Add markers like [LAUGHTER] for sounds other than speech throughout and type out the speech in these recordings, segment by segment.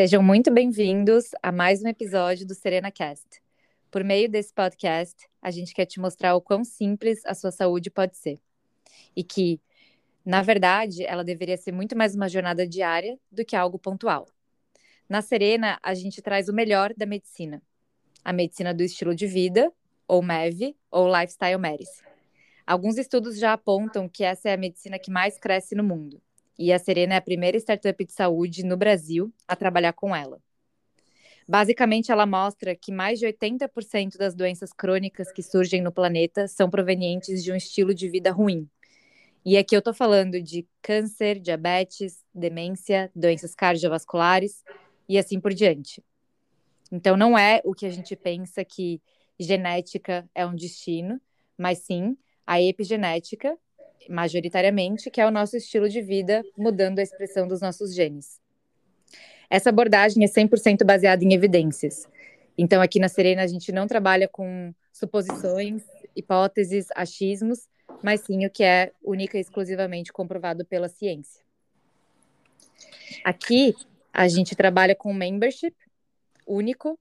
Sejam muito bem-vindos a mais um episódio do Serena Cast. Por meio desse podcast, a gente quer te mostrar o quão simples a sua saúde pode ser. E que, na verdade, ela deveria ser muito mais uma jornada diária do que algo pontual. Na Serena, a gente traz o melhor da medicina. A medicina do estilo de vida, ou MEV, ou Lifestyle Medicine. Alguns estudos já apontam que essa é a medicina que mais cresce no mundo e a Serena é a primeira startup de saúde no Brasil a trabalhar com ela. Basicamente, ela mostra que mais de 80% das doenças crônicas que surgem no planeta são provenientes de um estilo de vida ruim. E aqui eu estou falando de câncer, diabetes, demência, doenças cardiovasculares e assim por diante. Então, não é o que a gente pensa que genética é um destino, mas sim a epigenética, majoritariamente, que é o nosso estilo de vida, mudando a expressão dos nossos genes. Essa abordagem é 100% baseada em evidências. Então, aqui na Serena, a gente não trabalha com suposições, hipóteses, achismos, mas sim o que é única e exclusivamente comprovado pela ciência. Aqui, a gente trabalha com membership único,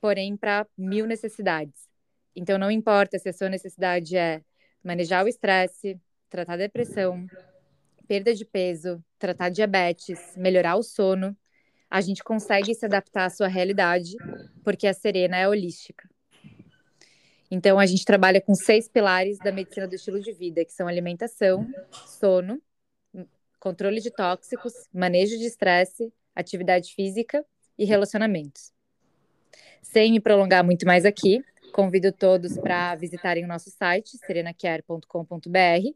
porém para mil necessidades. Então, não importa se a sua necessidade é manejar o estresse, tratar depressão, perda de peso, tratar diabetes, melhorar o sono, a gente consegue se adaptar à sua realidade, porque a Serena é holística. Então, a gente trabalha com seis pilares da medicina do estilo de vida, que são alimentação, sono, controle de tóxicos, manejo de estresse, atividade física e relacionamentos. Sem me prolongar muito mais aqui, convido todos para visitarem o nosso site, serenacare.com.br,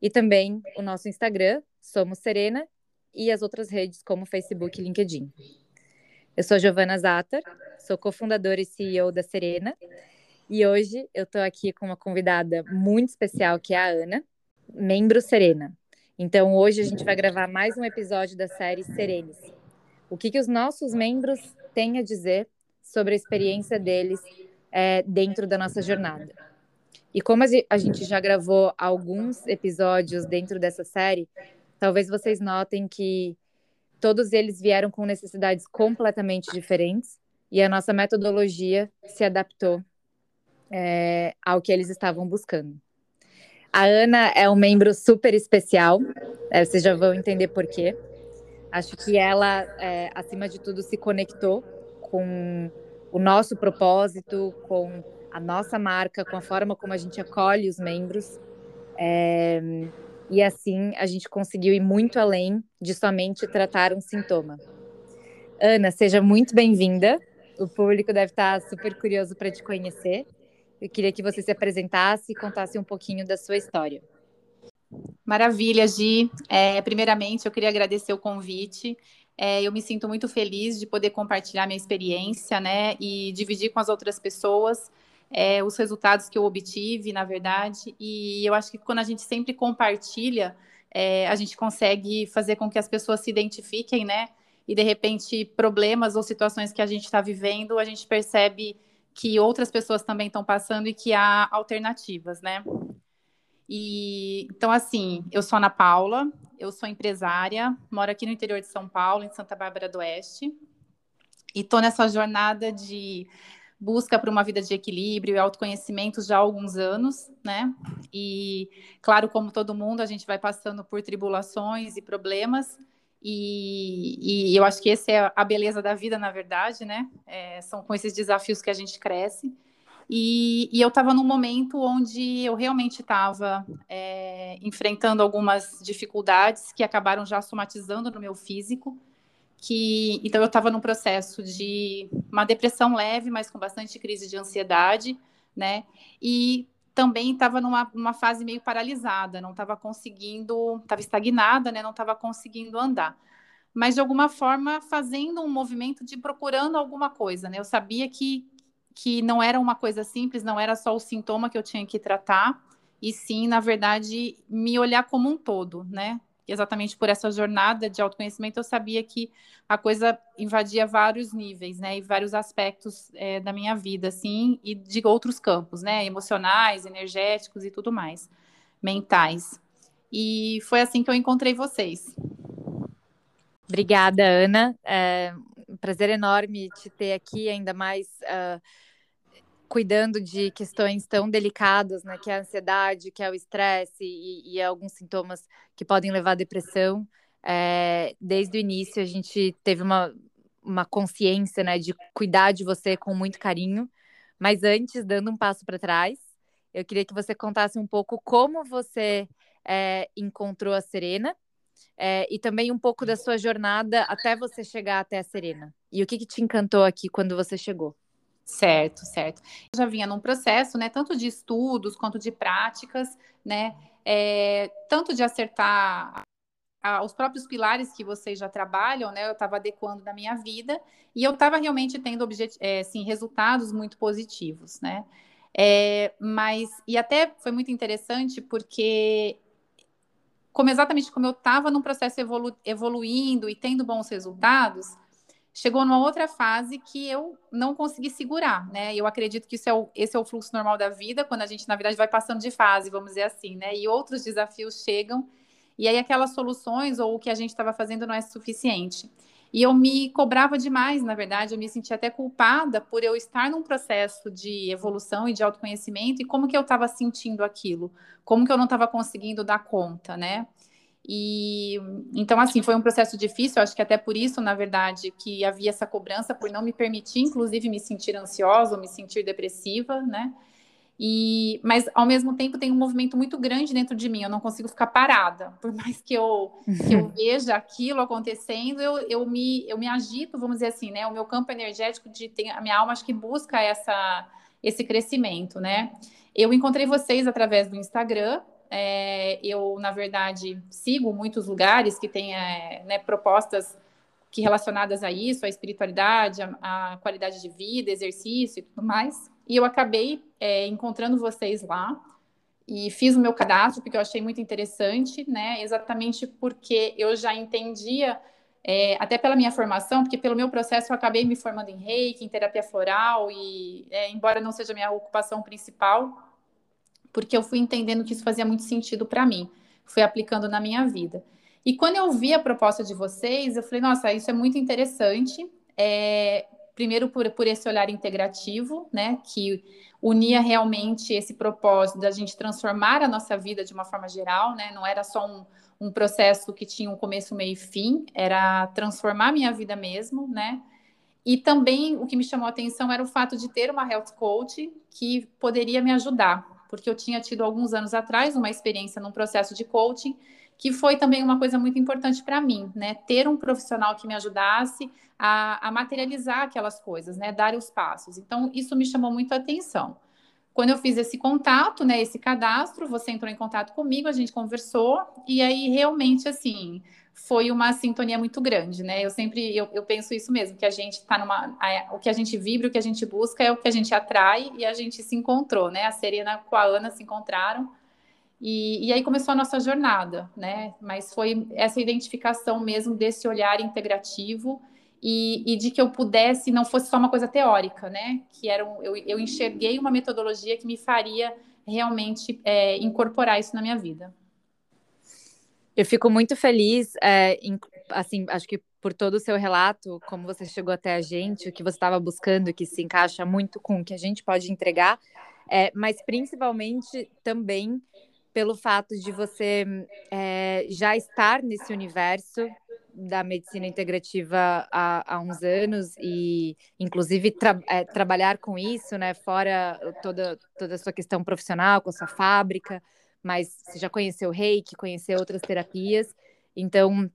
e também o nosso Instagram, Somos Serena, e as outras redes como Facebook e LinkedIn. Eu sou Giovana Zatar, sou cofundadora e CEO da Serena, e hoje eu estou aqui com uma convidada muito especial, que é a Ana, membro Serena. Então, hoje a gente vai gravar mais um episódio da série Serenes. O que, que os nossos membros têm a dizer sobre a experiência deles é, dentro da nossa jornada. E como a gente já gravou alguns episódios dentro dessa série, talvez vocês notem que todos eles vieram com necessidades completamente diferentes e a nossa metodologia se adaptou é, ao que eles estavam buscando. A Ana é um membro super especial, é, vocês já vão entender por quê. Acho que ela, é, acima de tudo, se conectou com o nosso propósito, com a nossa marca, com a forma como a gente acolhe os membros. É, e assim a gente conseguiu ir muito além de somente tratar um sintoma. Ana, seja muito bem-vinda. O público deve estar super curioso para te conhecer. Eu queria que você se apresentasse e contasse um pouquinho da sua história. Maravilha, Gi. É, primeiramente, eu queria agradecer o convite. É, eu me sinto muito feliz de poder compartilhar minha experiência, né, e dividir com as outras pessoas é, os resultados que eu obtive, na verdade. E eu acho que quando a gente sempre compartilha, é, a gente consegue fazer com que as pessoas se identifiquem, né? E de repente, problemas ou situações que a gente está vivendo, a gente percebe que outras pessoas também estão passando e que há alternativas, né? E então, assim, eu sou Ana Paula, eu sou empresária, moro aqui no interior de São Paulo, em Santa Bárbara do Oeste, e estou nessa jornada de busca por uma vida de equilíbrio e autoconhecimento já há alguns anos, né? E, claro, como todo mundo, a gente vai passando por tribulações e problemas, e, e eu acho que essa é a beleza da vida, na verdade, né? É, são com esses desafios que a gente cresce. E, e eu estava num momento onde eu realmente estava é, enfrentando algumas dificuldades que acabaram já somatizando no meu físico que então eu estava num processo de uma depressão leve, mas com bastante crise de ansiedade, né? E também estava numa, numa fase meio paralisada, não estava conseguindo, estava estagnada, né? Não estava conseguindo andar. Mas de alguma forma fazendo um movimento de procurando alguma coisa, né? Eu sabia que que não era uma coisa simples, não era só o sintoma que eu tinha que tratar, e sim, na verdade, me olhar como um todo, né? Exatamente por essa jornada de autoconhecimento, eu sabia que a coisa invadia vários níveis, né, e vários aspectos é, da minha vida, assim, e de outros campos, né, emocionais, energéticos e tudo mais, mentais. E foi assim que eu encontrei vocês. Obrigada, Ana. É, prazer enorme te ter aqui, ainda mais uh, cuidando de questões tão delicadas, né? Que é a ansiedade, que é o estresse e, e alguns sintomas que podem levar à depressão. É, desde o início a gente teve uma, uma consciência, né, de cuidar de você com muito carinho. Mas antes, dando um passo para trás, eu queria que você contasse um pouco como você é, encontrou a Serena é, e também um pouco da sua jornada até você chegar até a Serena. E o que, que te encantou aqui quando você chegou? Certo, certo. Eu já vinha num processo, né, tanto de estudos quanto de práticas, né, é, tanto de acertar os próprios pilares que vocês já trabalham, né, eu estava adequando na minha vida e eu estava realmente tendo é, assim, resultados muito positivos, né. É, mas, e até foi muito interessante porque como exatamente como eu estava num processo evolu evoluindo e tendo bons resultados, chegou numa outra fase que eu não consegui segurar, né? Eu acredito que isso é o, esse é o fluxo normal da vida, quando a gente, na verdade, vai passando de fase, vamos dizer assim, né? E outros desafios chegam, e aí aquelas soluções ou o que a gente estava fazendo não é suficiente. E eu me cobrava demais, na verdade, eu me sentia até culpada por eu estar num processo de evolução e de autoconhecimento e como que eu estava sentindo aquilo, como que eu não estava conseguindo dar conta, né? E então, assim, foi um processo difícil, acho que até por isso, na verdade, que havia essa cobrança por não me permitir, inclusive, me sentir ansiosa, me sentir depressiva, né? E, mas ao mesmo tempo tem um movimento muito grande dentro de mim, eu não consigo ficar parada, por mais que eu, que eu [LAUGHS] veja aquilo acontecendo, eu, eu, me, eu me agito, vamos dizer assim, né? O meu campo energético de tem, a minha alma acho que busca essa, esse crescimento, né? Eu encontrei vocês através do Instagram, é, eu, na verdade, sigo muitos lugares que têm é, né, propostas que relacionadas a isso, a espiritualidade, a, a, qualidade de vida, exercício e tudo mais. E eu acabei é, encontrando vocês lá e fiz o meu cadastro porque eu achei muito interessante, né? Exatamente porque eu já entendia, é, até pela minha formação, porque pelo meu processo eu acabei me formando em reiki, em terapia floral e, é, embora não seja minha ocupação principal, porque eu fui entendendo que isso fazia muito sentido para mim, fui aplicando na minha vida. E quando eu vi a proposta de vocês, eu falei, nossa, isso é muito interessante. É, primeiro por, por esse olhar integrativo, né, que unia realmente esse propósito da gente transformar a nossa vida de uma forma geral, né, não era só um, um processo que tinha um começo, meio e fim, era transformar a minha vida mesmo, né, e também o que me chamou a atenção era o fato de ter uma health coach que poderia me ajudar, porque eu tinha tido alguns anos atrás uma experiência num processo de coaching que foi também uma coisa muito importante para mim, né? Ter um profissional que me ajudasse a, a, materializar aquelas coisas, né? Dar os passos. Então, isso me chamou muito a atenção. Quando eu fiz esse contato, né? Esse cadastro, você entrou em contato comigo, a gente conversou, e aí realmente, assim, foi uma sintonia muito grande, né? Eu sempre eu, eu penso isso mesmo, que a gente está numa. A, o que a gente vibra, o que a gente busca é o que a gente atrai e a gente se encontrou, né? A Serena com a Ana se encontraram. E, e aí começou a nossa jornada, né? Mas foi essa identificação mesmo desse olhar integrativo e, e, de que eu pudesse, não fosse só uma coisa teórica, né? Que era um, eu, eu enxerguei uma metodologia que me faria realmente é, incorporar isso na minha vida. Eu fico muito feliz, é, em, assim, acho que por todo o seu relato, como você chegou até a gente, o que você estava buscando, que se encaixa muito com o que a gente pode entregar, é, mas principalmente também pelo fato de você é, já estar nesse universo da medicina integrativa há, há uns anos e, inclusive, tra é, trabalhar com isso, né, fora toda, toda a sua questão profissional, com a sua fábrica mas você já conheceu reiki, conheceu outras terapias, então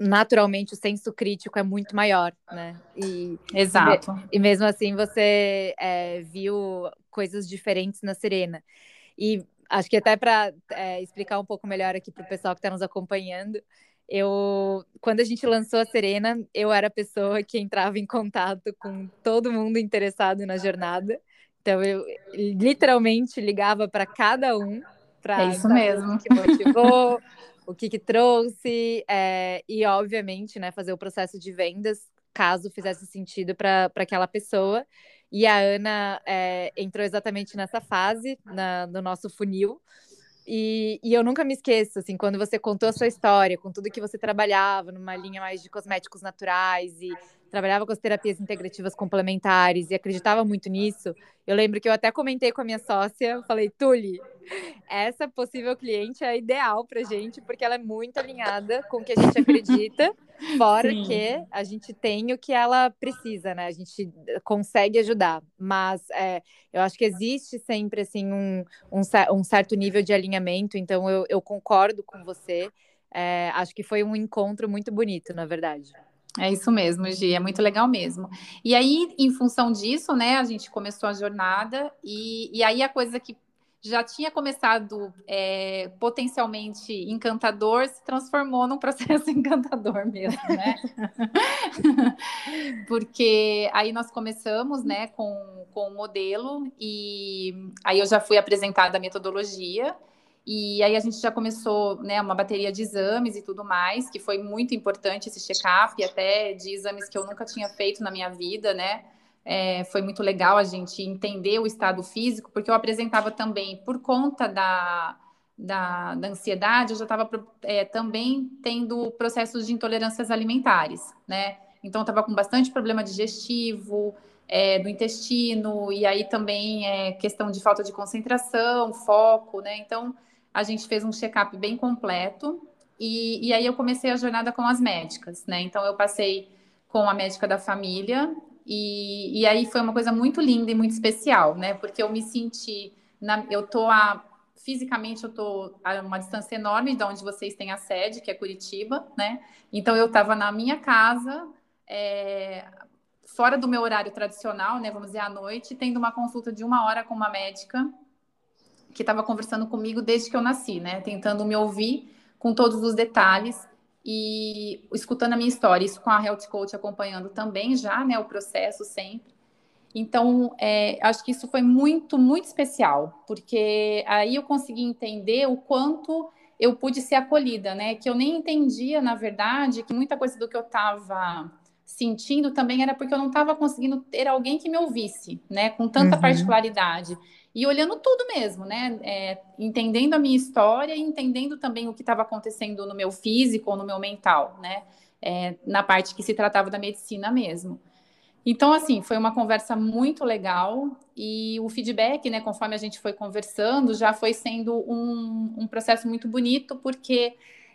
naturalmente o senso crítico é muito maior, né? E, Exato. E, e mesmo assim você é, viu coisas diferentes na Serena. E acho que até para é, explicar um pouco melhor aqui para o pessoal que está nos acompanhando, eu quando a gente lançou a Serena, eu era a pessoa que entrava em contato com todo mundo interessado na jornada. Então eu literalmente ligava para cada um para é isso mesmo. o que motivou, [LAUGHS] o que, que trouxe, é, e obviamente, né, fazer o processo de vendas, caso fizesse sentido para aquela pessoa. E a Ana é, entrou exatamente nessa fase na, no nosso funil. E, e, eu nunca me esqueço, assim, quando você contou a sua história, com tudo que você trabalhava, numa linha mais de cosméticos naturais e trabalhava com as terapias integrativas complementares e acreditava muito nisso, eu lembro que eu até comentei com a minha sócia, falei, Tuli, essa possível cliente é ideal para gente, porque ela é muito alinhada com o que a gente acredita, [LAUGHS] fora Sim. que a gente tem o que ela precisa, né? A gente consegue ajudar, mas é, eu acho que existe sempre assim um, um, um certo nível de alinhamento, então eu, eu concordo com você. É, acho que foi um encontro muito bonito, na verdade. É isso mesmo, Gi, é muito legal mesmo. E aí, em função disso, né, a gente começou a jornada, e, e aí a coisa que já tinha começado é, potencialmente encantador se transformou num processo [LAUGHS] encantador mesmo, né? [LAUGHS] Porque aí nós começamos, né, com, com o modelo, e aí eu já fui apresentada a metodologia, e aí a gente já começou, né, uma bateria de exames e tudo mais, que foi muito importante esse check-up, até de exames que eu nunca tinha feito na minha vida, né? É, foi muito legal a gente entender o estado físico, porque eu apresentava também, por conta da, da, da ansiedade, eu já estava é, também tendo processos de intolerâncias alimentares, né? Então, estava com bastante problema digestivo, é, do intestino, e aí também é questão de falta de concentração, foco, né? Então, a gente fez um check-up bem completo e, e, aí eu comecei a jornada com as médicas, né? Então eu passei com a médica da família e, e aí foi uma coisa muito linda e muito especial, né? Porque eu me senti, na, eu tô a, fisicamente eu tô a uma distância enorme de onde vocês têm a sede, que é Curitiba, né? Então eu estava na minha casa, é, fora do meu horário tradicional, né? Vamos dizer à noite, tendo uma consulta de uma hora com uma médica que estava conversando comigo desde que eu nasci, né? Tentando me ouvir com todos os detalhes e escutando a minha história. Isso com a Health Coach acompanhando também já, né? O processo sempre. Então, é, acho que isso foi muito, muito especial, porque aí eu consegui entender o quanto eu pude ser acolhida, né? Que eu nem entendia, na verdade, que muita coisa do que eu estava sentindo também era porque eu não estava conseguindo ter alguém que me ouvisse, né? Com tanta uhum. particularidade e olhando tudo mesmo, né? É, entendendo a minha história e entendendo também o que estava acontecendo no meu físico ou no meu mental, né? É, na parte que se tratava da medicina mesmo. Então, assim, foi uma conversa muito legal e o feedback, né, conforme a gente foi conversando, já foi sendo um, um processo muito bonito, porque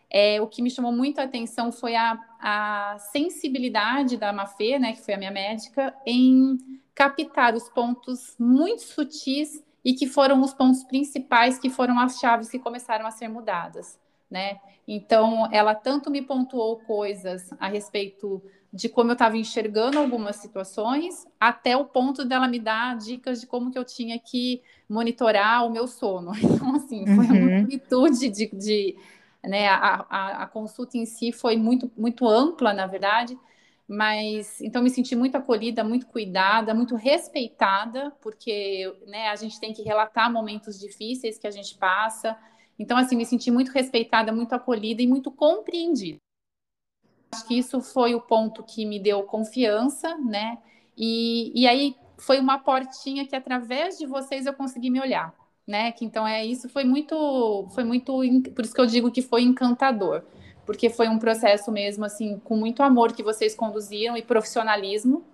é, o que me chamou muito a atenção foi a, a sensibilidade da Mafê, né, que foi a minha médica, em captar os pontos muito sutis e que foram os pontos principais que foram as chaves que começaram a ser mudadas, né? Então, ela tanto me pontuou coisas a respeito de como eu estava enxergando algumas situações, até o ponto dela me dar dicas de como que eu tinha que monitorar o meu sono. [LAUGHS] Então, assim, foi uhum. uma amplitude de, de né, a, a, a consulta em si foi muito, muito ampla, na verdade, mas então me senti muito acolhida, muito cuidada, muito respeitada, porque né, a gente tem que relatar momentos difíceis que a gente passa. Então, assim, me senti muito respeitada, muito acolhida e muito compreendida. Acho que isso foi o ponto que me deu confiança, né? E, e aí foi uma portinha que através de vocês eu consegui me olhar, né? Que então é isso foi muito, foi muito, por isso que eu digo que foi encantador porque foi um processo mesmo, assim, com muito amor que vocês conduziram e profissionalismo,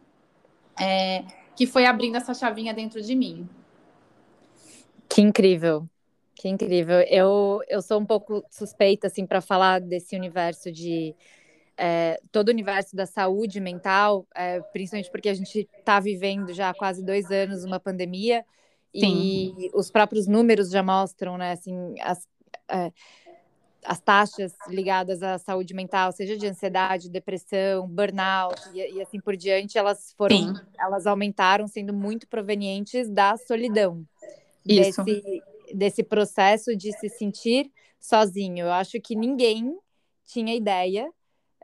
é, que foi abrindo essa chavinha dentro de mim. Que incrível, que incrível. Eu, eu sou um pouco suspeita, assim, para falar desse universo de. É, todo o universo da saúde mental, é, principalmente porque a gente está vivendo já há quase dois anos uma pandemia Sim. e os próprios números já mostram, né, assim, as, é, as taxas ligadas à saúde mental, seja de ansiedade, depressão, burnout e, e assim por diante, elas foram, Sim. elas aumentaram, sendo muito provenientes da solidão, Isso. desse desse processo de se sentir sozinho. Eu acho que ninguém tinha ideia,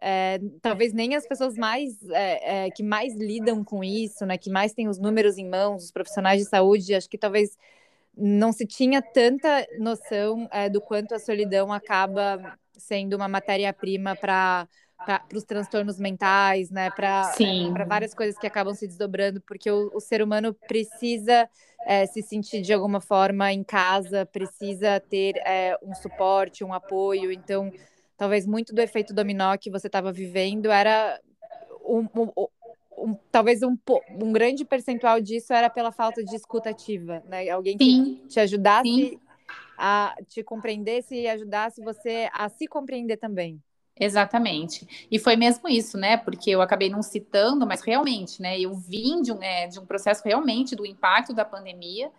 é, talvez nem as pessoas mais é, é, que mais lidam com isso, né, que mais têm os números em mãos, os profissionais de saúde, acho que talvez não se tinha tanta noção é, do quanto a solidão acaba sendo uma matéria-prima para para os transtornos mentais, né? Para várias coisas que acabam se desdobrando, porque o, o ser humano precisa é, se sentir de alguma forma em casa, precisa ter é, um suporte, um apoio. Então, talvez muito do efeito dominó que você estava vivendo era o, o, talvez um, um grande percentual disso era pela falta de escutativa, né? Alguém que Sim. te ajudasse Sim. a te compreendesse e ajudasse você a se compreender também. Exatamente. E foi mesmo isso, né? Porque eu acabei não citando, mas realmente, né? Eu vim de um, é, de um processo realmente do impacto da pandemia,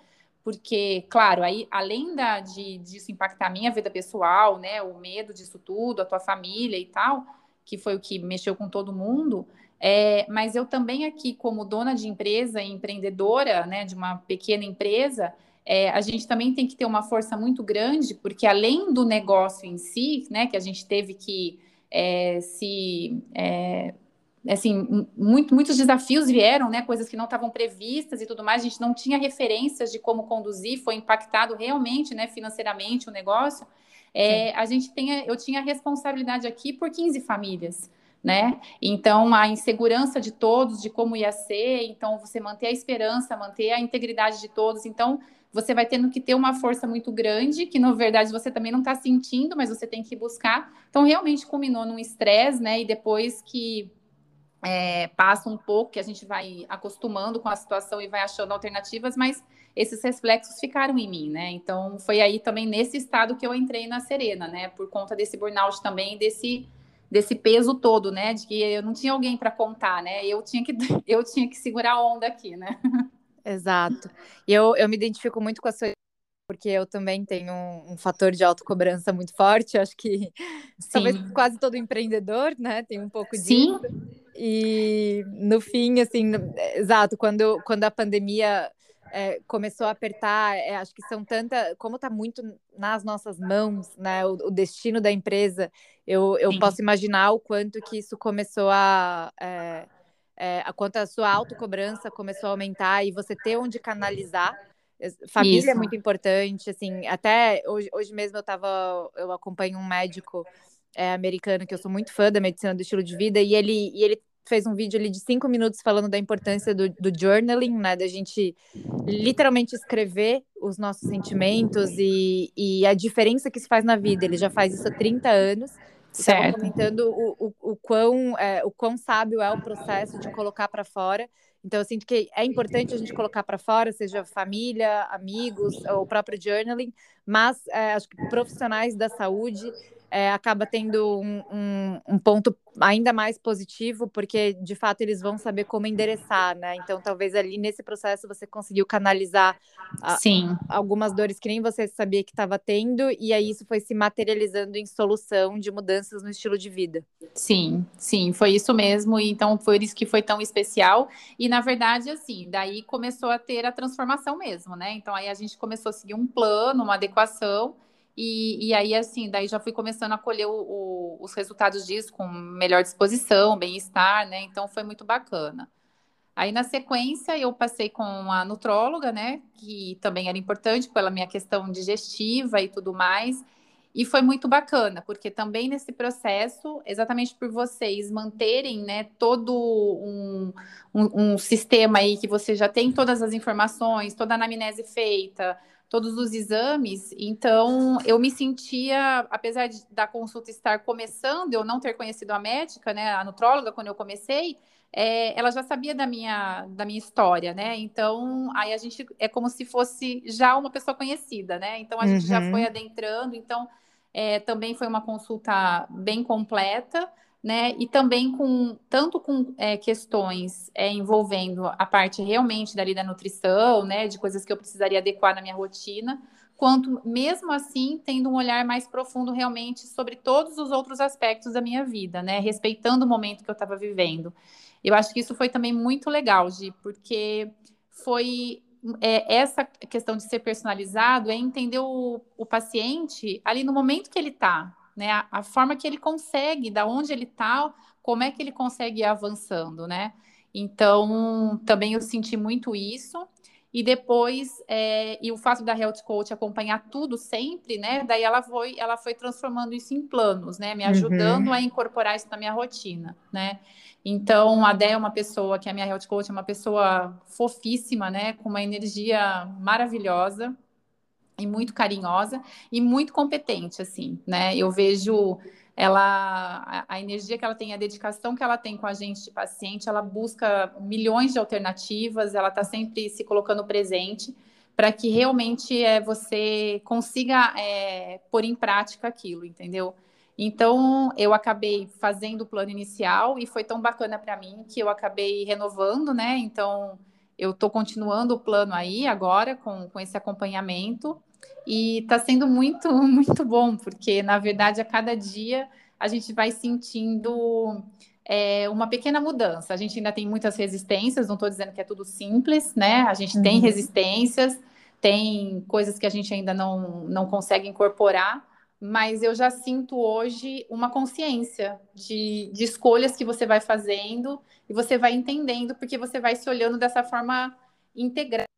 porque, claro, aí além da, de, disso impactar a minha vida pessoal, né? O medo disso tudo, a tua família e tal, que foi o que mexeu com todo mundo. É, mas eu também aqui, como dona de empresa e empreendedora, né, de uma pequena empresa, é, a gente também tem que ter uma força muito grande, porque além do negócio em si, né, que a gente teve que é, se é, assim, muito, muitos desafios vieram, né, coisas que não estavam previstas e tudo mais, a gente não tinha referências de como conduzir, foi impactado realmente, né, financeiramente o negócio. É, a gente tem, eu tinha responsabilidade aqui por 15 famílias, né? Então, a insegurança de todos, de como ia ser, então você manter a esperança, manter a integridade de todos, então você vai tendo que ter uma força muito grande, que na verdade você também não está sentindo, mas você tem que buscar. Então, realmente culminou num estresse, né? E depois que é, passa um pouco, que a gente vai acostumando com a situação e vai achando alternativas, mas esses reflexos ficaram em mim, né? Então, foi aí também nesse estado que eu entrei na Serena, né? Por conta desse burnout também, desse desse peso todo, né? De que eu não tinha alguém para contar, né? Eu tinha que [LAUGHS] eu tinha que segurar a onda aqui, né? Exato. E eu, eu me identifico muito com a sua porque eu também tenho um, um fator de autocobrança muito forte. Acho que [LAUGHS] Sim. talvez quase todo empreendedor, né, tem um pouco Sim. disso. E no fim, assim, exato, quando, quando a pandemia é, começou a apertar, é, acho que são tanta, como está muito nas nossas mãos, né, o, o destino da empresa, eu, eu posso imaginar o quanto que isso começou a é, é, a quanto a sua autocobrança começou a aumentar e você ter onde canalizar. Família é Isso. é muito importante, assim, até hoje, hoje mesmo eu tava, eu acompanho um médico é, americano que eu sou muito fã da medicina do estilo de vida e ele, e ele fez um vídeo ali de cinco minutos falando da importância do, do journaling, né, da gente literalmente escrever os nossos sentimentos e, e a diferença que isso faz na vida. Ele já faz isso há 30 anos Estava comentando o, o, o, quão, é, o quão sábio é o processo de colocar para fora. Então, eu sinto que é importante a gente colocar para fora, seja família, amigos, ou o próprio journaling, mas é, acho que profissionais da saúde é, acaba tendo um, um, um, ponto ainda mais positivo, porque de fato eles vão saber como endereçar, né? Então, talvez ali nesse processo você conseguiu canalizar a, algumas dores que nem você sabia que estava tendo, e aí isso foi se materializando em solução de mudanças no estilo de vida. Sim, sim, foi isso mesmo, então foi isso que foi tão especial. E na verdade, assim, daí começou a ter a transformação mesmo, né? Então aí a gente começou a seguir um plano, uma adequação. E, e aí, assim, daí já fui começando a colher o, o, os resultados disso com melhor disposição, bem-estar, né? Então foi muito bacana. Aí, na sequência, eu passei com a nutróloga, né? Que também era importante pela minha questão digestiva e tudo mais. E foi muito bacana, porque também nesse processo, exatamente por vocês manterem né, todo um, um, um sistema aí que você já tem todas as informações, toda a anamnese feita, todos os exames. Então, eu me sentia, apesar de, da consulta estar começando, eu não ter conhecido a médica, né, a nutróloga, quando eu comecei, é, ela já sabia da minha, da minha história, né? Então, aí a gente é como se fosse já uma pessoa conhecida, né? Então, a gente já foi uhum. adentrando. Então, é, também foi uma consulta bem completa né? E também com tanto com é, questões é, envolvendo a parte realmente dali da nutrição, né? De coisas que eu precisaria adequar na minha rotina, quanto mesmo assim tendo um olhar mais profundo realmente sobre todos os outros aspectos da minha vida, né? Respeitando o momento que eu estava vivendo. Eu acho que isso foi também muito legal, Gi, porque foi é, essa questão de ser personalizado é entender o, o paciente ali no momento que ele está, né? A, a, forma que ele consegue, da onde ele está, como é que ele consegue ir avançando, né? Então, também eu senti muito isso. E depois, é, e o fato da Health Coach acompanhar tudo sempre, né? Daí ela foi, ela foi transformando isso em planos, né? Me ajudando uhum. a incorporar isso na minha rotina, né? Então, a Dé é uma pessoa, que é a minha Health Coach, é uma pessoa fofíssima, né? Com uma energia maravilhosa e muito carinhosa e muito competente, assim, né? Eu vejo ela a, energia que ela tem, a dedicação que ela tem com a gente de paciente, ela busca milhões de alternativas, ela está sempre se colocando presente para que realmente é, você consiga é, pôr em prática aquilo, entendeu? Então, eu acabei fazendo o plano inicial e foi tão bacana para mim que eu acabei renovando, né? Então, eu estou continuando o plano aí agora com, com esse acompanhamento e está sendo muito, [LAUGHS] muito bom, porque na verdade a cada dia a gente vai sentindo é, uma pequena mudança. A gente ainda tem muitas resistências, não estou dizendo que é tudo simples, né? A gente uhum. tem resistências, tem coisas que a gente ainda não, não consegue incorporar, mas eu já sinto hoje uma consciência de, de escolhas que você vai fazendo e você vai entendendo, porque você vai se olhando dessa forma integrada.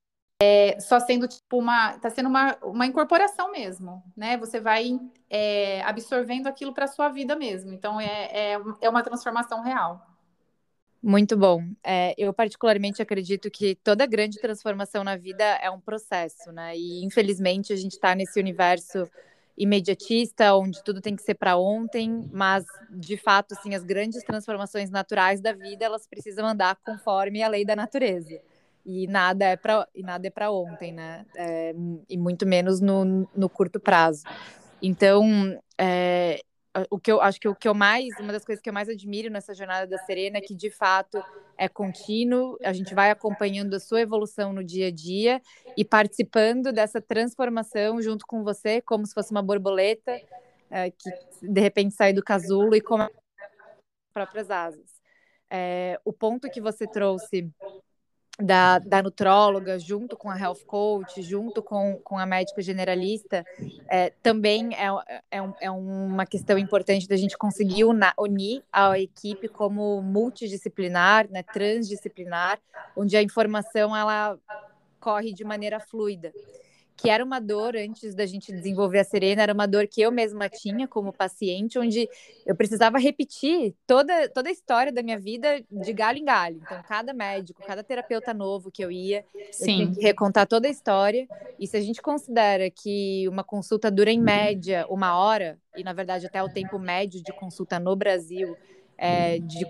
É, só sendo tipo uma. Está sendo uma, uma incorporação mesmo, né? Você vai é, absorvendo aquilo para a sua vida mesmo. Então é, é, é uma transformação real. Muito bom. É, eu particularmente acredito que toda grande transformação na vida é um processo, né? E infelizmente a gente está nesse universo imediatista, onde tudo tem que ser para ontem, mas de fato, assim, as grandes transformações naturais da vida, elas precisam andar conforme a lei da natureza. E nada é para e nada é para ontem, né? É, e muito menos no, no curto prazo. Então, é, o que eu acho que o que eu mais, uma das coisas que eu mais admiro nessa jornada da Serena é que de fato é contínuo, a gente vai acompanhando a sua evolução no dia a dia e participando dessa transformação junto com você, como se fosse uma borboleta é, que de repente sai do casulo e come as próprias asas. É, o ponto que você trouxe da, da nutróloga, junto com a health coach, junto com, com a médica generalista, é, também é, é, é, uma questão importante da gente conseguir una, unir a equipe como multidisciplinar, né, transdisciplinar, onde a informação ela corre de maneira fluida que era uma dor antes da gente desenvolver a Serena, era uma dor que eu mesma tinha como paciente, onde eu precisava repetir toda, toda a história da minha vida de galho em galho. Então, cada médico, cada terapeuta novo que eu ia, Sim. eu tinha que recontar toda a história. E se a gente considera que uma consulta dura em média uma hora, e na verdade até o tempo médio de consulta no Brasil é, de,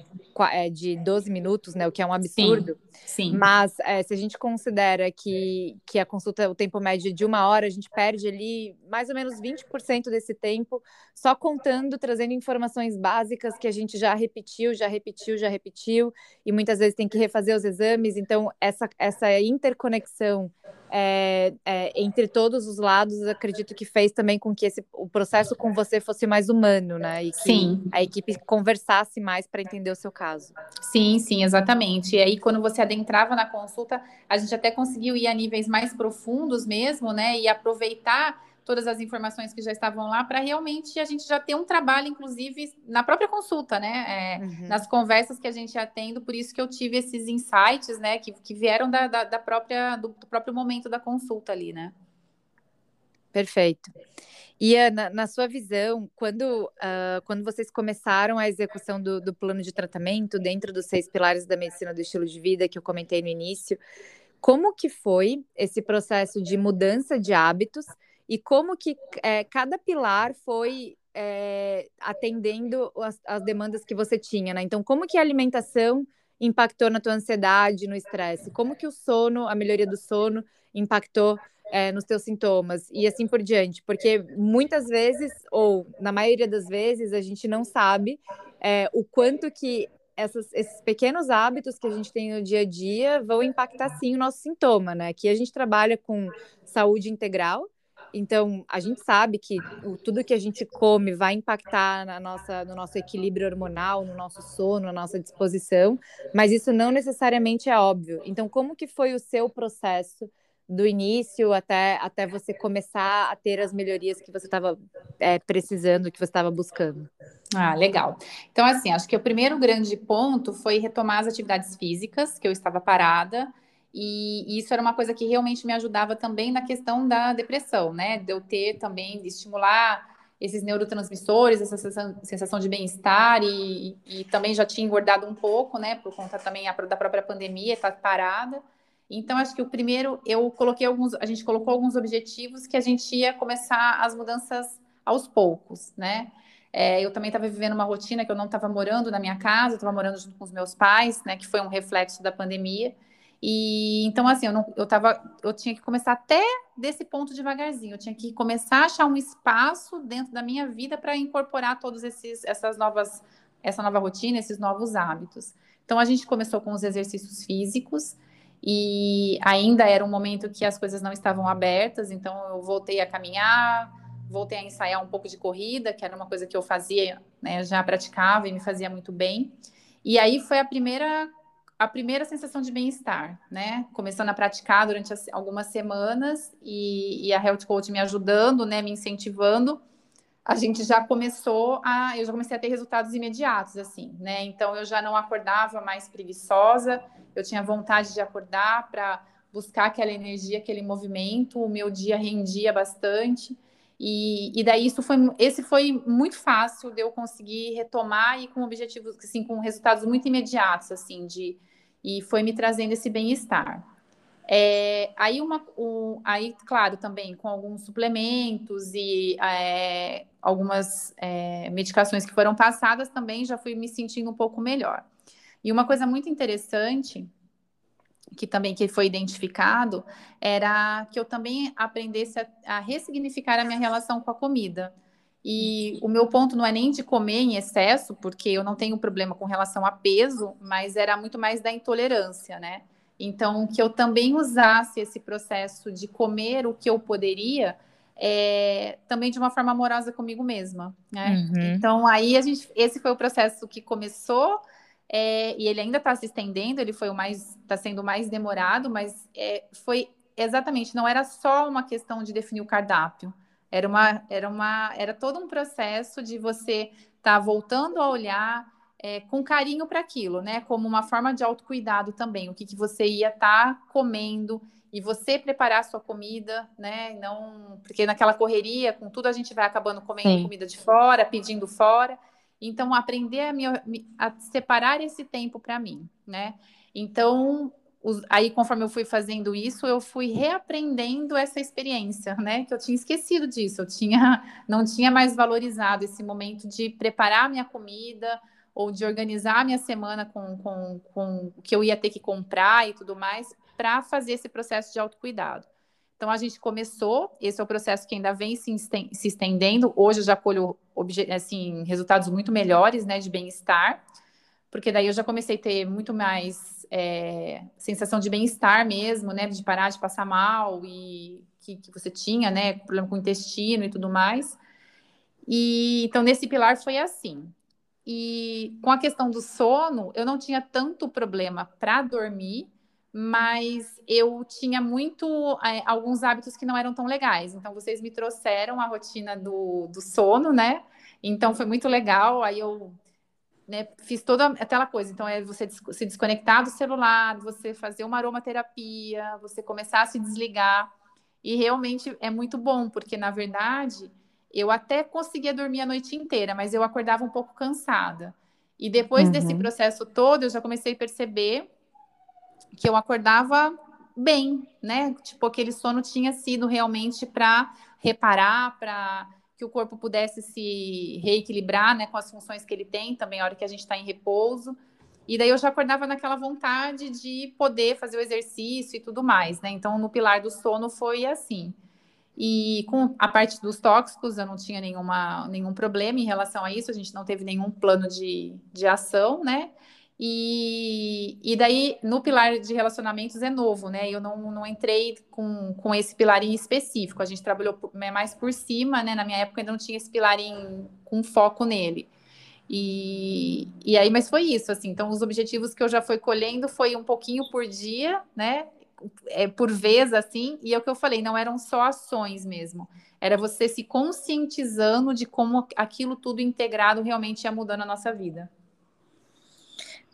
é, de 12 minutos, né? O que é um absurdo. Sim. sim. Mas é, se a gente considera que, que a consulta, o tempo médio de uma hora, a gente perde ali mais ou menos 20% desse tempo, só contando, trazendo informações básicas que a gente já repetiu, já repetiu, já repetiu, e muitas vezes tem que refazer os exames. Então, essa, essa interconexão é, é, entre todos os lados, acredito que fez também com que esse, o processo com você fosse mais humano, né? E que sim. a equipe conversasse mais para entender o seu caso. Sim, sim, exatamente. E aí, quando você adentrava na consulta, a gente até conseguiu ir a níveis mais profundos mesmo, né? E aproveitar todas as informações que já estavam lá para realmente a gente já ter um trabalho, inclusive, na própria consulta, né? É, uhum. Nas conversas que a gente ia tendo, por isso que eu tive esses insights, né? Que, que vieram da, da, da própria, do, do, próprio momento da consulta ali, né? Perfeito. E Ana, na sua visão, quando, uh, quando vocês começaram a execução do, do plano de tratamento dentro dos seis pilares da medicina do estilo de vida que eu comentei no início, como que foi esse processo de mudança de hábitos e como que é, cada pilar foi é, atendendo as, as, demandas que você tinha, né? Então, como que a alimentação impactou na tua ansiedade, no estresse? Como que o sono, a melhoria do sono, impactou é, nos teus sintomas e assim por diante? Porque muitas vezes, ou na maioria das vezes, a gente não sabe é, o quanto que essas, esses pequenos hábitos que a gente tem no dia a dia vão impactar sim o nosso sintoma, né? Aqui a gente trabalha com saúde integral, então, a gente sabe que o, tudo que a gente come vai impactar na nossa, no nosso equilíbrio hormonal, no nosso sono, na nossa disposição, mas isso não necessariamente é óbvio. Então, como que foi o seu processo do início até, até você começar a ter as melhorias que você estava é, precisando, que você estava buscando? Ah, legal. Então, assim, acho que o primeiro grande ponto foi retomar as atividades físicas, que eu estava parada, e, isso era uma coisa que realmente me ajudava também na questão da depressão, né? De eu ter também, de estimular esses neurotransmissores, essa sensação, de bem-estar e, e, também já tinha engordado um pouco, né? Por conta também da própria pandemia, tá parada. Então, acho que o primeiro, eu coloquei alguns, a gente colocou alguns objetivos que a gente ia começar as mudanças aos poucos, né? É, eu também estava vivendo uma rotina que eu não estava morando na minha casa, estava morando junto com os meus pais, né? Que foi um reflexo da pandemia. E então, assim, eu, não, eu, tava, eu tinha que começar até desse ponto devagarzinho. Eu tinha que começar a achar um espaço dentro da minha vida para incorporar todos esses essas novas essa nova rotina, esses novos hábitos. Então a gente começou com os exercícios físicos e ainda era um momento que as coisas não estavam abertas, então eu voltei a caminhar, voltei a ensaiar um pouco de corrida, que era uma coisa que eu fazia, né, já praticava e me fazia muito bem. E aí foi a primeira a primeira sensação de bem-estar, né? Começando a praticar durante as, algumas semanas e, e, a Health Coach me ajudando, né? Me incentivando. A gente já começou a, eu já comecei a ter resultados imediatos, assim, né? Então eu já não acordava mais preguiçosa, eu tinha vontade de acordar para buscar aquela energia, aquele movimento. O meu dia rendia bastante. E, e daí isso foi, esse foi muito fácil de eu conseguir retomar e com objetivos, assim, com resultados muito imediatos, assim, de e foi me trazendo esse bem-estar. É, aí, uma, um, aí, claro, também com alguns suplementos e é, algumas é, medicações que foram passadas, também já fui me sentindo um pouco melhor. E uma coisa muito interessante que também que foi identificado era que eu também aprendesse a, a ressignificar a minha relação com a comida. E o meu ponto não é nem de comer em excesso, porque eu não tenho problema com relação a peso, mas era muito mais da intolerância, né? Então, que eu também usasse esse processo de comer o que eu poderia, é, também de uma forma amorosa comigo mesma, né? Uhum. Então, aí a gente, esse foi o processo que começou é, e ele ainda está se estendendo, ele foi o mais, está sendo mais demorado, mas é, foi exatamente, não era só uma questão de definir o cardápio, era uma, era uma, era todo um processo de você estar tá voltando a olhar é, com carinho para aquilo, né? Como uma forma de autocuidado também, o que, que você ia estar tá comendo e você preparar a sua comida, né? Não, porque naquela correria, com tudo a gente vai acabando comendo Sim. comida de fora, pedindo fora. Então, aprender a, me, a separar esse tempo para mim, né? Então, os, aí, conforme eu fui fazendo isso, eu fui reaprendendo essa experiência, né? Que eu tinha esquecido disso, eu tinha, não tinha mais valorizado esse momento de preparar minha comida ou de organizar minha semana com, com, com o que eu ia ter que comprar e tudo mais, para fazer esse processo de autocuidado. Então, a gente começou, esse é o processo que ainda vem se, estendendo. Hoje eu já colho assim, resultados muito melhores, né, de bem-estar, porque daí eu já comecei a ter muito mais é, sensação de bem-estar mesmo, né, de parar de passar mal e que, que você tinha, né, problema com o intestino e tudo mais. E então nesse pilar foi assim. E com a questão do sono, eu não tinha tanto problema para dormir, mas eu tinha muito é, alguns hábitos que não eram tão legais. Então, vocês me trouxeram a rotina do, do sono, né? Então, foi muito legal. Aí eu né, fiz toda aquela coisa. Então, é você se desconectar do celular, você fazer uma aromaterapia, você começar a se desligar. E realmente é muito bom, porque na verdade eu até conseguia dormir a noite inteira, mas eu acordava um pouco cansada. E depois uhum. desse processo todo, eu já comecei a perceber que eu acordava bem, né? Tipo, aquele sono tinha sido realmente para reparar, para que o corpo pudesse se reequilibrar, né, com as funções que ele tem também, a hora que a gente está em repouso. E daí eu já acordava naquela vontade de poder fazer o exercício e tudo mais, né? Então, no pilar do sono foi assim. E com a parte dos tóxicos, eu não tinha nenhuma, nenhum problema em relação a isso, a gente não teve nenhum plano de, de ação, né? E, e daí, no pilar de relacionamentos é novo, né? Eu não, não entrei com, com esse pilar em específico. A gente trabalhou né, mais por cima, né? Na minha época ainda não tinha esse pilar em, com foco nele. E, e aí, mas foi isso, assim. Então, os objetivos que eu já fui colhendo foi um pouquinho por dia, né? É, por vez, assim. E é o que eu falei, não eram só ações mesmo. Era você se conscientizando de como aquilo tudo integrado realmente ia mudando a nossa vida.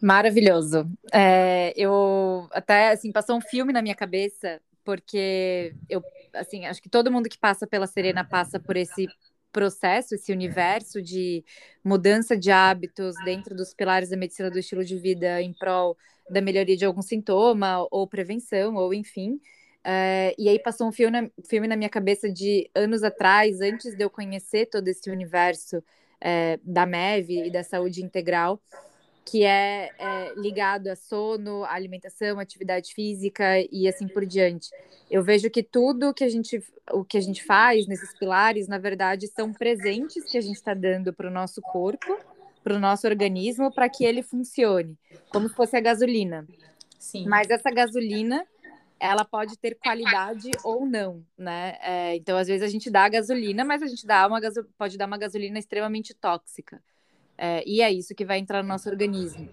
Maravilhoso. É, eu até assim passou um filme na minha cabeça porque eu assim acho que todo mundo que passa pela Serena passa por esse processo, esse universo de mudança de hábitos dentro dos pilares da medicina do estilo de vida em prol da melhoria de algum sintoma ou prevenção ou enfim. É, e aí passou um filme filme na minha cabeça de anos atrás, antes de eu conhecer todo esse universo é, da MEV e da saúde integral, que é, é, ligado a sono, alimentação, atividade física e assim por diante. Eu vejo que tudo que a gente, o que a gente faz nesses pilares, na verdade, são presentes que a gente está dando para o nosso corpo, para o nosso organismo, para que ele funcione, como se fosse a gasolina. Sim. Mas essa gasolina ela pode ter qualidade ou não, né? É, então, às vezes a gente dá gasolina, mas a gente dá uma pode dar uma gasolina extremamente tóxica. É, e é isso que vai entrar no nosso organismo.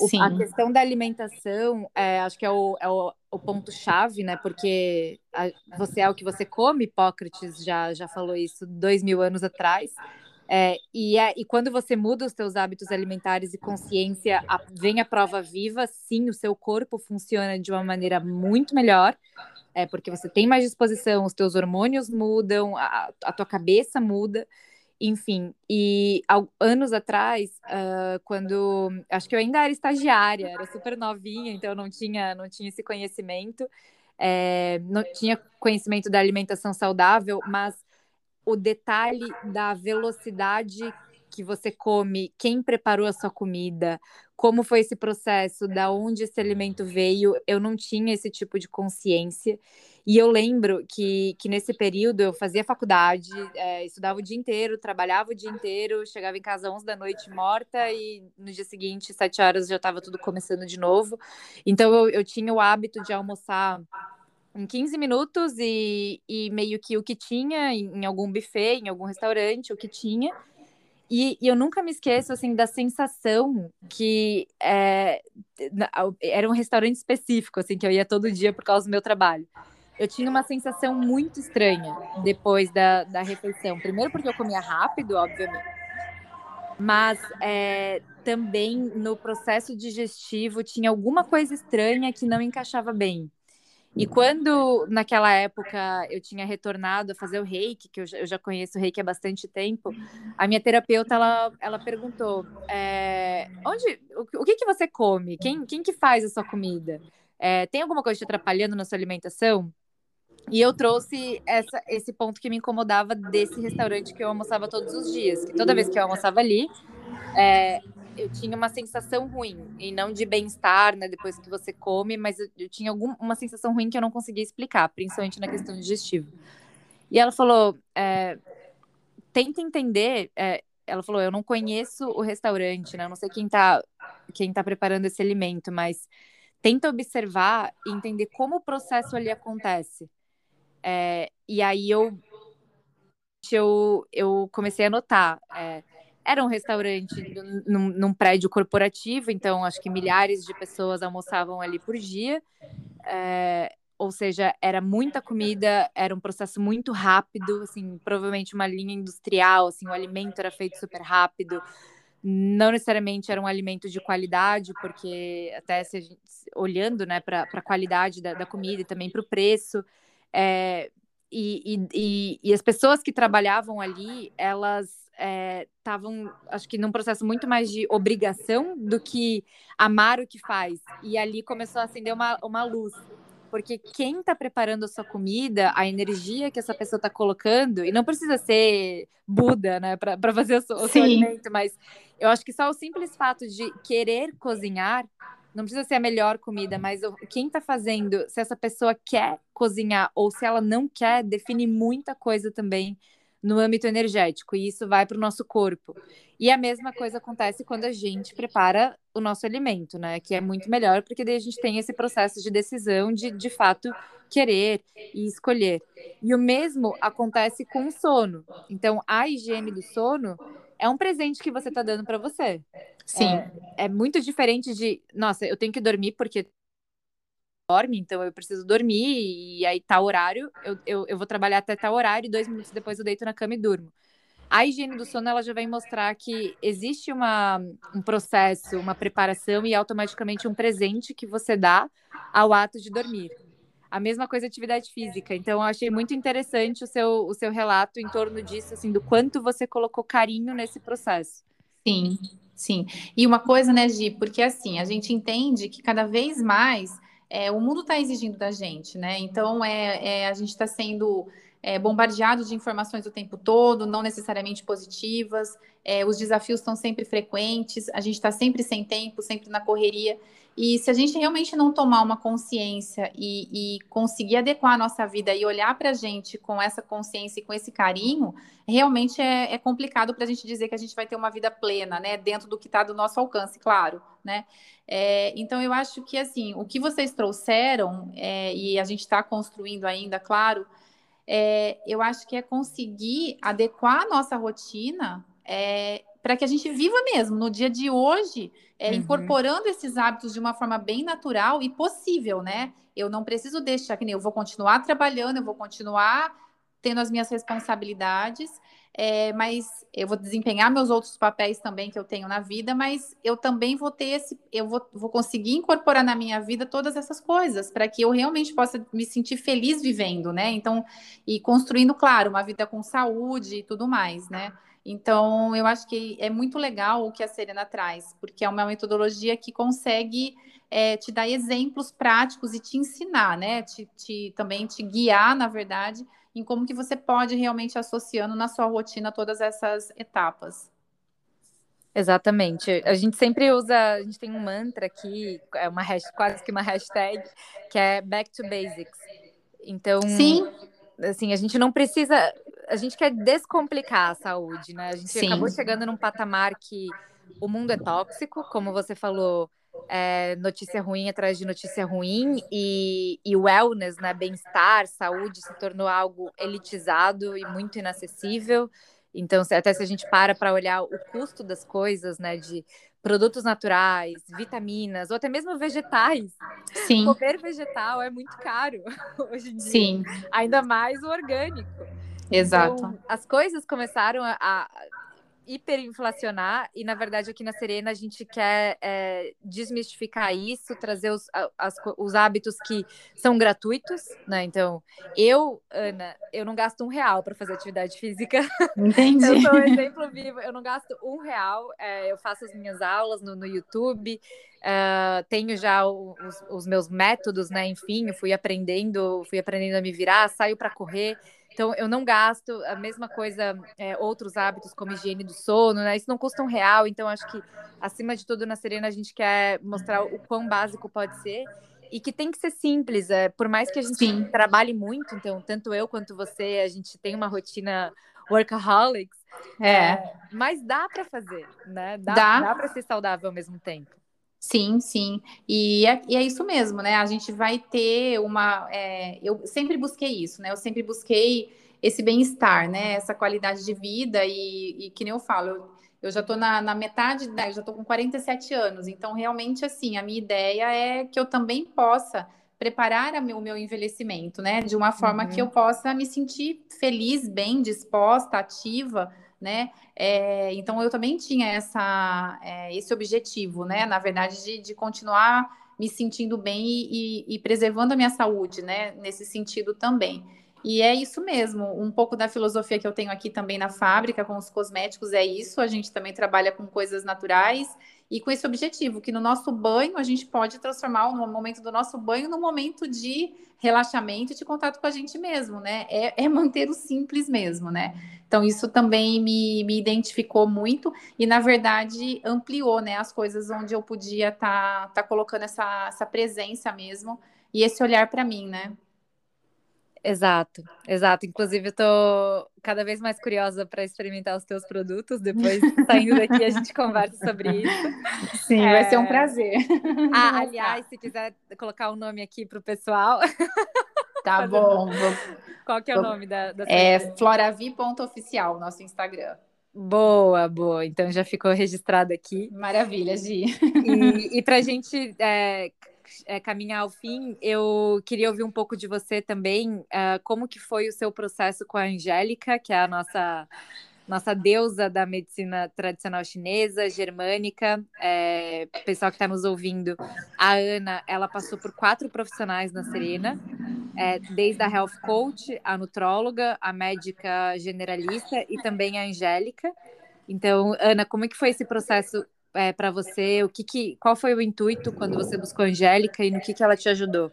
O, a questão da alimentação, é, acho que é o, é o, o ponto-chave, né? Porque a, você é o que você come, Hipócrates já, já falou isso dois mil anos atrás. É, e, é, e quando você muda os seus hábitos alimentares e consciência, a, vem a prova viva, sim, o seu corpo funciona de uma maneira muito melhor, é, porque você tem mais disposição, os teus hormônios mudam, a, a tua cabeça muda, enfim. E ao, anos atrás, uh, quando acho que eu ainda era estagiária, era super novinha, então não tinha, não tinha esse conhecimento, é, não tinha conhecimento da alimentação saudável, mas o detalhe da velocidade que você come, quem preparou a sua comida, como foi esse processo, da onde esse alimento veio, eu não tinha esse tipo de consciência. E eu lembro que, que nesse período eu fazia faculdade, é, estudava o dia inteiro, trabalhava o dia inteiro, chegava em casa às 11 da noite morta e no dia seguinte, 7 horas, já estava tudo começando de novo. Então eu, eu tinha o hábito de almoçar em 15 minutos e, e meio que o que tinha em, algum buffet, em algum restaurante, o que tinha. E, e, eu nunca me esqueço assim da sensação que é, era um restaurante específico assim que eu ia todo dia por causa do meu trabalho. Eu tinha uma sensação muito estranha depois da, da refeição. Primeiro porque eu comia rápido, obviamente, mas é, também no processo digestivo tinha alguma coisa estranha que não encaixava bem. E quando, naquela época, eu tinha retornado a fazer o reiki, que eu já, conheço o reiki há bastante tempo, a minha terapeuta, ela, ela perguntou, é, onde, o, o, que, que você come? Quem, quem que faz a sua comida? É, tem alguma coisa te atrapalhando na sua alimentação? E eu trouxe essa, esse ponto que me incomodava desse restaurante que eu almoçava todos os dias. Que toda vez que eu almoçava ali, é, eu tinha uma sensação ruim, e não de bem-estar, né, depois que você come, mas eu, eu tinha algum, uma sensação ruim que eu não conseguia explicar, principalmente na questão digestiva. E ela falou, é, tenta entender, é, ela falou, eu não conheço o restaurante, né, eu não sei quem tá, quem tá preparando esse alimento, mas tenta observar e entender como o processo ali acontece. É, e aí eu, eu, eu comecei a notar, é, era um restaurante num, num, prédio corporativo, então acho que milhares de pessoas almoçavam ali por dia. É, ou seja, era muita comida, era um processo muito rápido, assim, provavelmente uma linha industrial, assim, o alimento era feito super rápido. Não necessariamente era um alimento de qualidade, porque até se gente, olhando né, para a qualidade da, da, comida e também para o preço, é, e, e, e, as pessoas que trabalhavam ali, elas estavam, é, acho que num processo muito mais de obrigação do que amar o que faz. E ali começou a acender uma, uma luz. Porque quem está preparando a sua comida, a energia que essa pessoa está colocando, e não precisa ser Buda, né, para fazer o seu, o seu alimento, mas eu acho que só o simples fato de querer cozinhar não precisa ser a melhor comida, mas quem está fazendo, se essa pessoa quer cozinhar ou se ela não quer, define muita coisa também no âmbito energético, e isso vai para o nosso corpo. E a mesma coisa acontece quando a gente prepara o nosso alimento, né? Que é muito melhor, porque daí a gente tem esse processo de decisão de, de fato, querer e escolher. E o mesmo acontece com o sono. Então, a higiene do sono é um presente que você está dando para você. Sim. É, é muito diferente de, nossa, eu tenho que dormir porque dorme, então eu preciso dormir, e aí tá horário, eu, eu, eu vou trabalhar até tal horário, e dois minutos depois eu deito na cama e durmo. A higiene do sono ela já vem mostrar que existe uma, um processo, uma preparação e automaticamente um presente que você dá ao ato de dormir. A mesma coisa atividade física. Então, eu achei muito interessante o seu, o seu relato em torno disso, assim, do quanto você colocou carinho nesse processo. Sim, sim. E uma coisa, né, Gi, porque assim, a gente entende que cada vez mais é, o mundo está exigindo da gente, né? Então é, é a gente está sendo é, bombardeado de informações o tempo todo, não necessariamente positivas, é, os desafios estão sempre frequentes, a gente está sempre sem tempo, sempre na correria. E se a gente realmente não tomar uma consciência e, e conseguir adequar a nossa vida e olhar para a gente com essa consciência e com esse carinho, realmente é, é complicado para a gente dizer que a gente vai ter uma vida plena, né? Dentro do que está do nosso alcance, claro, né? É, então eu acho que assim, o que vocês trouxeram, é, e a gente está construindo ainda, claro, é, eu acho que é conseguir adequar a nossa rotina é, para que a gente viva mesmo no dia de hoje, é, uhum. incorporando esses hábitos de uma forma bem natural e possível, né? Eu não preciso deixar que nem eu vou continuar trabalhando, eu vou continuar tendo as minhas responsabilidades, é, mas eu vou desempenhar meus outros papéis também que eu tenho na vida, mas eu também vou ter esse, eu vou, vou conseguir incorporar na minha vida todas essas coisas para que eu realmente possa me sentir feliz vivendo, né? Então, e construindo, claro, uma vida com saúde e tudo mais, né? Então, eu acho que é muito legal o que a Serena traz, porque é uma metodologia que consegue é, te dar exemplos práticos e te ensinar, né? Te, te, também te guiar, na verdade, em como que você pode realmente associando na sua rotina todas essas etapas. Exatamente. A gente sempre usa, a gente tem um mantra aqui, é uma hashtag, quase que uma hashtag, que é back to basics. Então, Sim. assim, a gente não precisa, a gente quer descomplicar a saúde, né? A gente Sim. acabou chegando num patamar que o mundo é tóxico, como você falou, é, notícia ruim atrás de notícia ruim e, e wellness, né, bem-estar, saúde se tornou algo elitizado e muito inacessível. Então, até se a gente para para olhar o custo das coisas, né, de produtos naturais, vitaminas, ou até mesmo vegetais. Sim. Comer vegetal é muito caro [LAUGHS] hoje em dia. Sim. Ainda mais o orgânico. Exato. Então, as coisas começaram a, hiperinflacionar e, na verdade, aqui na Serena a gente quer é, desmistificar isso, trazer os, as, os hábitos que são gratuitos, né? Então, eu, Ana, eu não gasto um real para fazer atividade física. Entendi. eu sou um [LAUGHS] exemplo vivo, eu não gasto um real, é, eu faço as minhas aulas no, no YouTube, Uh, tenho já os, os, meus métodos, né? Enfim, fui aprendendo, fui aprendendo a me virar, saio para correr. Então, eu não gasto a mesma coisa, é, outros hábitos como higiene do sono, né? Isso não custa um real. Então, acho que, acima de tudo, na Serena, a gente quer mostrar o quão básico pode ser e que tem que ser simples. É, por mais que a gente Sim. trabalhe muito, então, tanto eu quanto você, a gente tem uma rotina workaholics. É. é mas dá para fazer, né? Dá, dá. dá para ser saudável ao mesmo tempo. Sim, sim. E é, e é, isso mesmo, né? A gente vai ter uma. É, eu sempre busquei isso, né? Eu sempre busquei esse bem-estar, né? Essa qualidade de vida, e, e que nem eu falo, eu, eu já estou na, na, metade, eu já estou com 47 anos, então realmente assim, a minha ideia é que eu também possa preparar o meu, meu envelhecimento, né? De uma forma uhum. que eu possa me sentir feliz, bem disposta, ativa né? É, então eu também tinha essa, é, esse objetivo, né? Na verdade, de, de continuar me sentindo bem e, e, preservando a minha saúde, né? Nesse sentido também. E é isso mesmo, um pouco da filosofia que eu tenho aqui também na fábrica com os cosméticos é isso. A gente também trabalha com coisas naturais e com esse objetivo, que no nosso banho a gente pode transformar o momento do nosso banho num momento de relaxamento e de contato com a gente mesmo, né? É, é manter o simples mesmo, né? Então, isso também me, me identificou muito e, na verdade, ampliou né, as coisas onde eu podia estar tá, tá colocando essa, essa presença mesmo e esse olhar para mim, né? Exato, exato. Inclusive, eu tô cada vez mais curiosa para experimentar os teus produtos. Depois, [LAUGHS] saindo daqui, a gente conversa sobre isso. Sim, é... vai ser um prazer. Ah, [LAUGHS] aliás, se quiser colocar o um nome aqui para o pessoal. [LAUGHS] Tá bom. Qual que é o nome da, da É floravi.oficial, nosso Instagram. Boa, boa. Então já ficou registrado aqui. Maravilha, Gi. E, e para a gente é, é, caminhar ao fim, eu queria ouvir um pouco de você também, uh, como que foi o seu processo com a Angélica, que é a nossa nossa deusa da medicina tradicional chinesa, germânica. É, pessoal que está nos ouvindo, a Ana, ela passou por quatro profissionais na Serena, é, desde a health coach, a nutróloga, a médica generalista e também a Angélica. Então, Ana, como é que foi esse processo é, para você? O que, que qual foi o intuito quando você buscou a Angélica e no que, que ela te ajudou?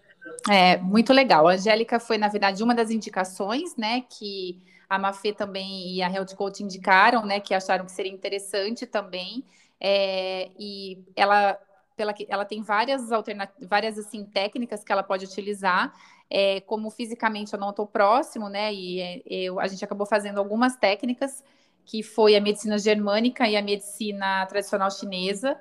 É, muito legal. A Angélica foi, na verdade, uma das indicações, né, que a Mafê também e a Health Coach indicaram, né, que acharam que seria interessante também. É, e ela, pela, ela tem várias alternativas, várias assim técnicas que ela pode utilizar. É, como fisicamente eu não estou próximo, né, e é, eu, a gente acabou fazendo algumas técnicas que foi a medicina germânica e a medicina tradicional chinesa.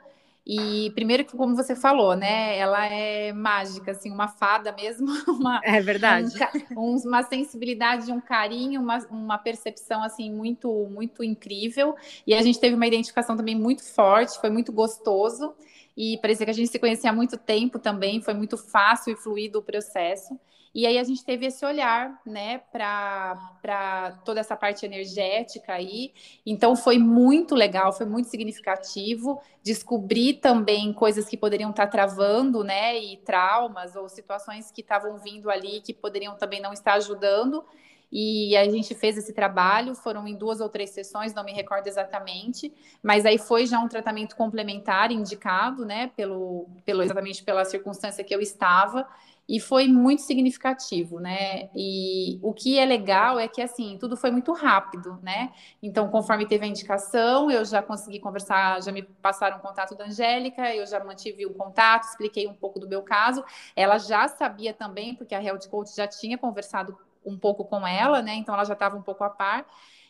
E primeiro que, como você falou, né, ela é mágica, assim, uma fada mesmo. [LAUGHS] Uma, é verdade. Um, uma sensibilidade, um carinho, uma, uma percepção, assim, muito, muito incrível. E a gente teve uma identificação também muito forte, foi muito gostoso. E parecia que a gente se conhecia há muito tempo também, foi muito fácil e fluido o processo. E aí a gente teve esse olhar, né, para toda essa parte energética aí. Então foi muito legal, foi muito significativo. Descobrir também coisas que poderiam estar travando, né, e traumas ou situações que estavam vindo ali que poderiam também não estar ajudando. E a gente fez esse trabalho, foram em duas ou três sessões, não me recordo exatamente, mas aí foi já um tratamento complementar indicado, né, pelo, pelo exatamente pela circunstância que eu estava e foi muito significativo, né? E o que é legal é que assim tudo foi muito rápido, né? Então, conforme teve a indicação, eu já consegui conversar, já me passaram o contato da Angélica, eu já mantive o contato, expliquei um pouco do meu caso. Ela já sabia também, porque a Health Coach já tinha conversado um pouco com ela, né? Então ela já estava um pouco a par.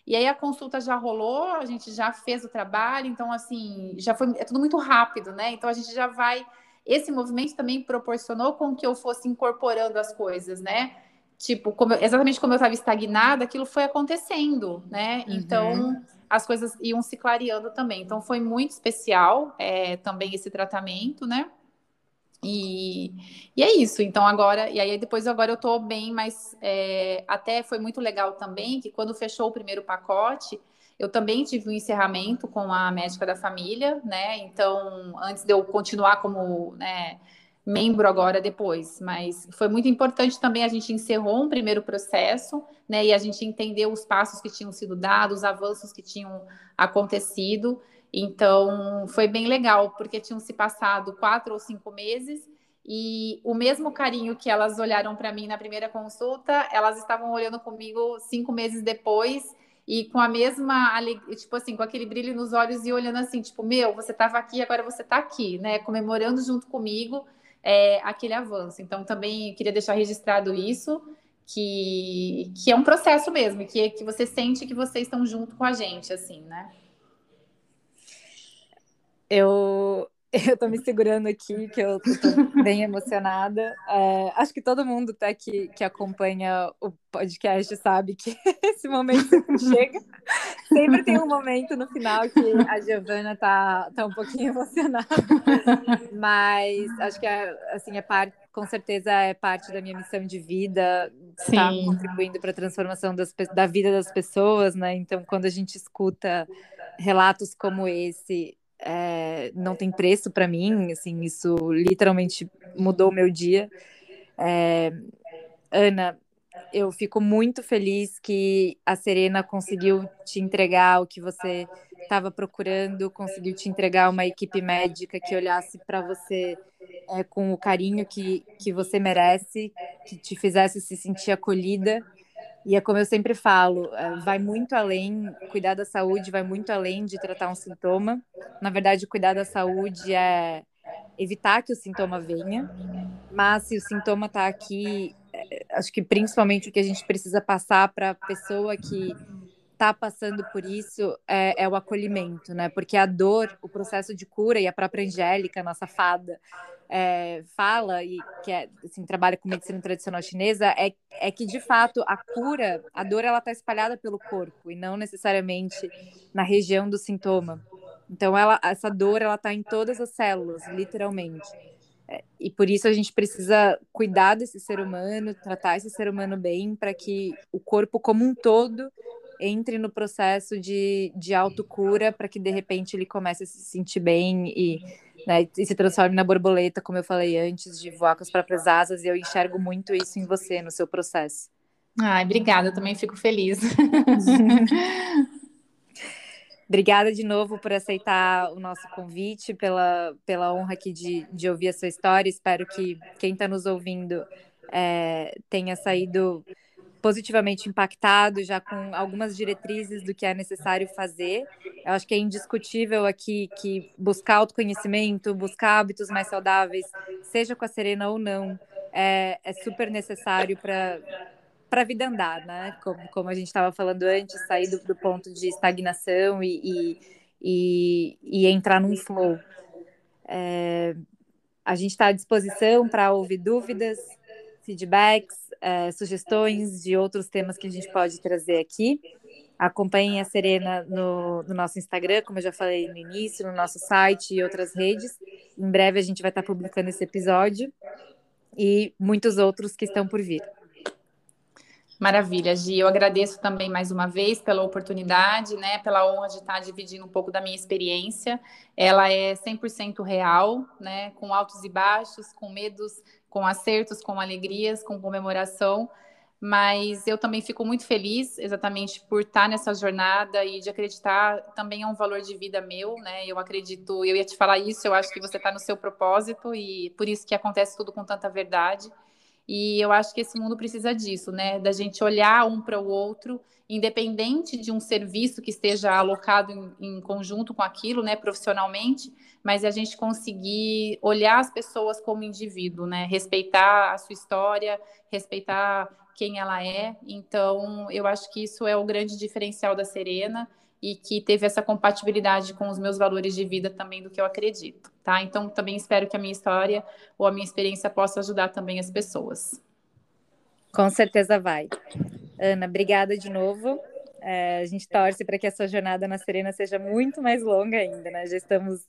E aí a consulta já rolou, a gente já fez o trabalho, então assim, já foi é tudo muito rápido, né? Então a gente já vai esse movimento também proporcionou com que eu fosse incorporando as coisas, né? Tipo, como, exatamente como eu estava estagnada, aquilo foi acontecendo, né? Uhum. Então, as coisas iam se clareando também. Então, foi muito especial é, também esse tratamento, né? E, e, é isso. Então, agora, e aí depois agora eu tô bem, mas é, até foi muito legal também que quando fechou o primeiro pacote, eu também tive um encerramento com a médica da família, né? Então, antes de eu continuar como né, membro agora depois, mas foi muito importante também a gente encerrou um primeiro processo, né? E a gente entendeu os passos que tinham sido dados, os avanços que tinham acontecido. Então, foi bem legal, porque tinham se passado quatro ou cinco meses e o mesmo carinho que elas olharam para mim na primeira consulta, elas estavam olhando comigo cinco meses depois e com a mesma tipo assim, com aquele brilho nos olhos e olhando assim, tipo, meu, você estava aqui, agora você está aqui, né? Comemorando junto comigo é, aquele avanço. Então, também queria deixar registrado isso, que, que é um processo mesmo, que, que você sente que vocês estão junto com a gente, assim, né? Eu, [LAUGHS] eu tô me segurando aqui, que eu tô bem emocionada. É, acho que todo mundo até tá que, que acompanha o podcast sabe que [LAUGHS] esse momento chega. Sempre tem um momento no final que a Giovana tá, tá um pouquinho [LAUGHS] emocionada. Mas acho que é, assim, é parte, com certeza é parte da minha missão de vida, estar tá contribuindo para a transformação das, da vida das pessoas, né? Então, quando a gente escuta relatos como esse, é, não tem preço para mim, assim, isso literalmente mudou o meu dia. É, Ana, eu fico muito feliz que a Serena conseguiu te entregar o que você estava procurando, conseguiu te entregar uma equipe médica que olhasse para você é, com o carinho que, que você merece, que te fizesse se sentir acolhida. E é como eu sempre falo, é, vai muito além, cuidar da saúde vai muito além de tratar um sintoma. Na verdade, cuidar da saúde é evitar que o sintoma venha, mas se o sintoma está aqui, é, acho que principalmente o que a gente precisa passar para a pessoa que está passando por isso é, é, o acolhimento, né? Porque a dor, o processo de cura e a própria Angélica, nossa fada, é, fala e que é, assim, trabalha com medicina tradicional chinesa é, é que de fato a cura, a dor ela está espalhada pelo corpo e não necessariamente na região do sintoma. Então ela, essa dor ela está em todas as células, literalmente. É, e por isso a gente precisa cuidar desse ser humano, tratar esse ser humano bem, para que o corpo como um todo entre no processo de, de autocura, para que de repente ele comece a se sentir bem e, né, e se transforme na borboleta, como eu falei antes, de voar com as próprias asas. E eu enxergo muito isso em você, no seu processo. Ai, obrigada, eu também fico feliz. [LAUGHS] Obrigada de novo por aceitar o nosso convite, pela, pela honra aqui de, de ouvir a sua história. Espero que quem está nos ouvindo é, tenha saído positivamente impactado, já com algumas diretrizes do que é necessário fazer. Eu acho que é indiscutível aqui que buscar autoconhecimento, buscar hábitos mais saudáveis, seja com a Serena ou não, é, é super necessário para para a vida andar, né? Como, como a gente estava falando antes, sair do, do, ponto de estagnação e, e, e, e entrar num flow. É, a gente está à disposição para ouvir dúvidas, feedbacks, é, sugestões de outros temas que a gente pode trazer aqui. Acompanhem a Serena no, no, nosso Instagram, como eu já falei no início, no nosso site e outras redes. Em breve a gente vai estar publicando esse episódio e muitos outros que estão por vir. Maravilha, Gi. Eu agradeço também mais uma vez pela oportunidade, né, pela honra de estar dividindo um pouco da minha experiência. Ela é 100% real, né, com altos e baixos, com medos, com acertos, com alegrias, com comemoração. Mas eu também fico muito feliz exatamente por estar nessa jornada e de acreditar também é um valor de vida meu, né? Eu acredito, eu ia te falar isso, eu acho que você está no seu propósito e por isso que acontece tudo com tanta verdade. E eu acho que esse mundo precisa disso, né? Da gente olhar um para o outro, independente de um serviço que esteja alocado em, em, conjunto com aquilo, né, profissionalmente, mas a gente conseguir olhar as pessoas como indivíduo, né? Respeitar a sua história, respeitar quem ela é. Então, eu acho que isso é o grande diferencial da Serena e que teve essa compatibilidade com os meus valores de vida também do que eu acredito, tá? Então também espero que a minha história ou a minha experiência possa ajudar também as pessoas. Com certeza vai. Ana, obrigada de novo. É, a gente torce para que a sua jornada na Serena seja muito mais longa ainda, né? Já estamos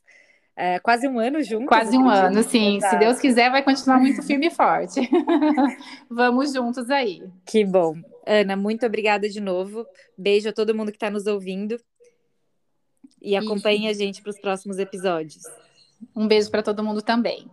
é, quase um ano juntos. Quase um ano, sim. Exato. Se Deus quiser, vai continuar muito firme e forte. [LAUGHS] Vamos juntos aí. Que bom. Ana, muito obrigada de novo. Beijo a todo mundo que está nos ouvindo. E acompanhe a gente para os próximos episódios. Um beijo para todo mundo também.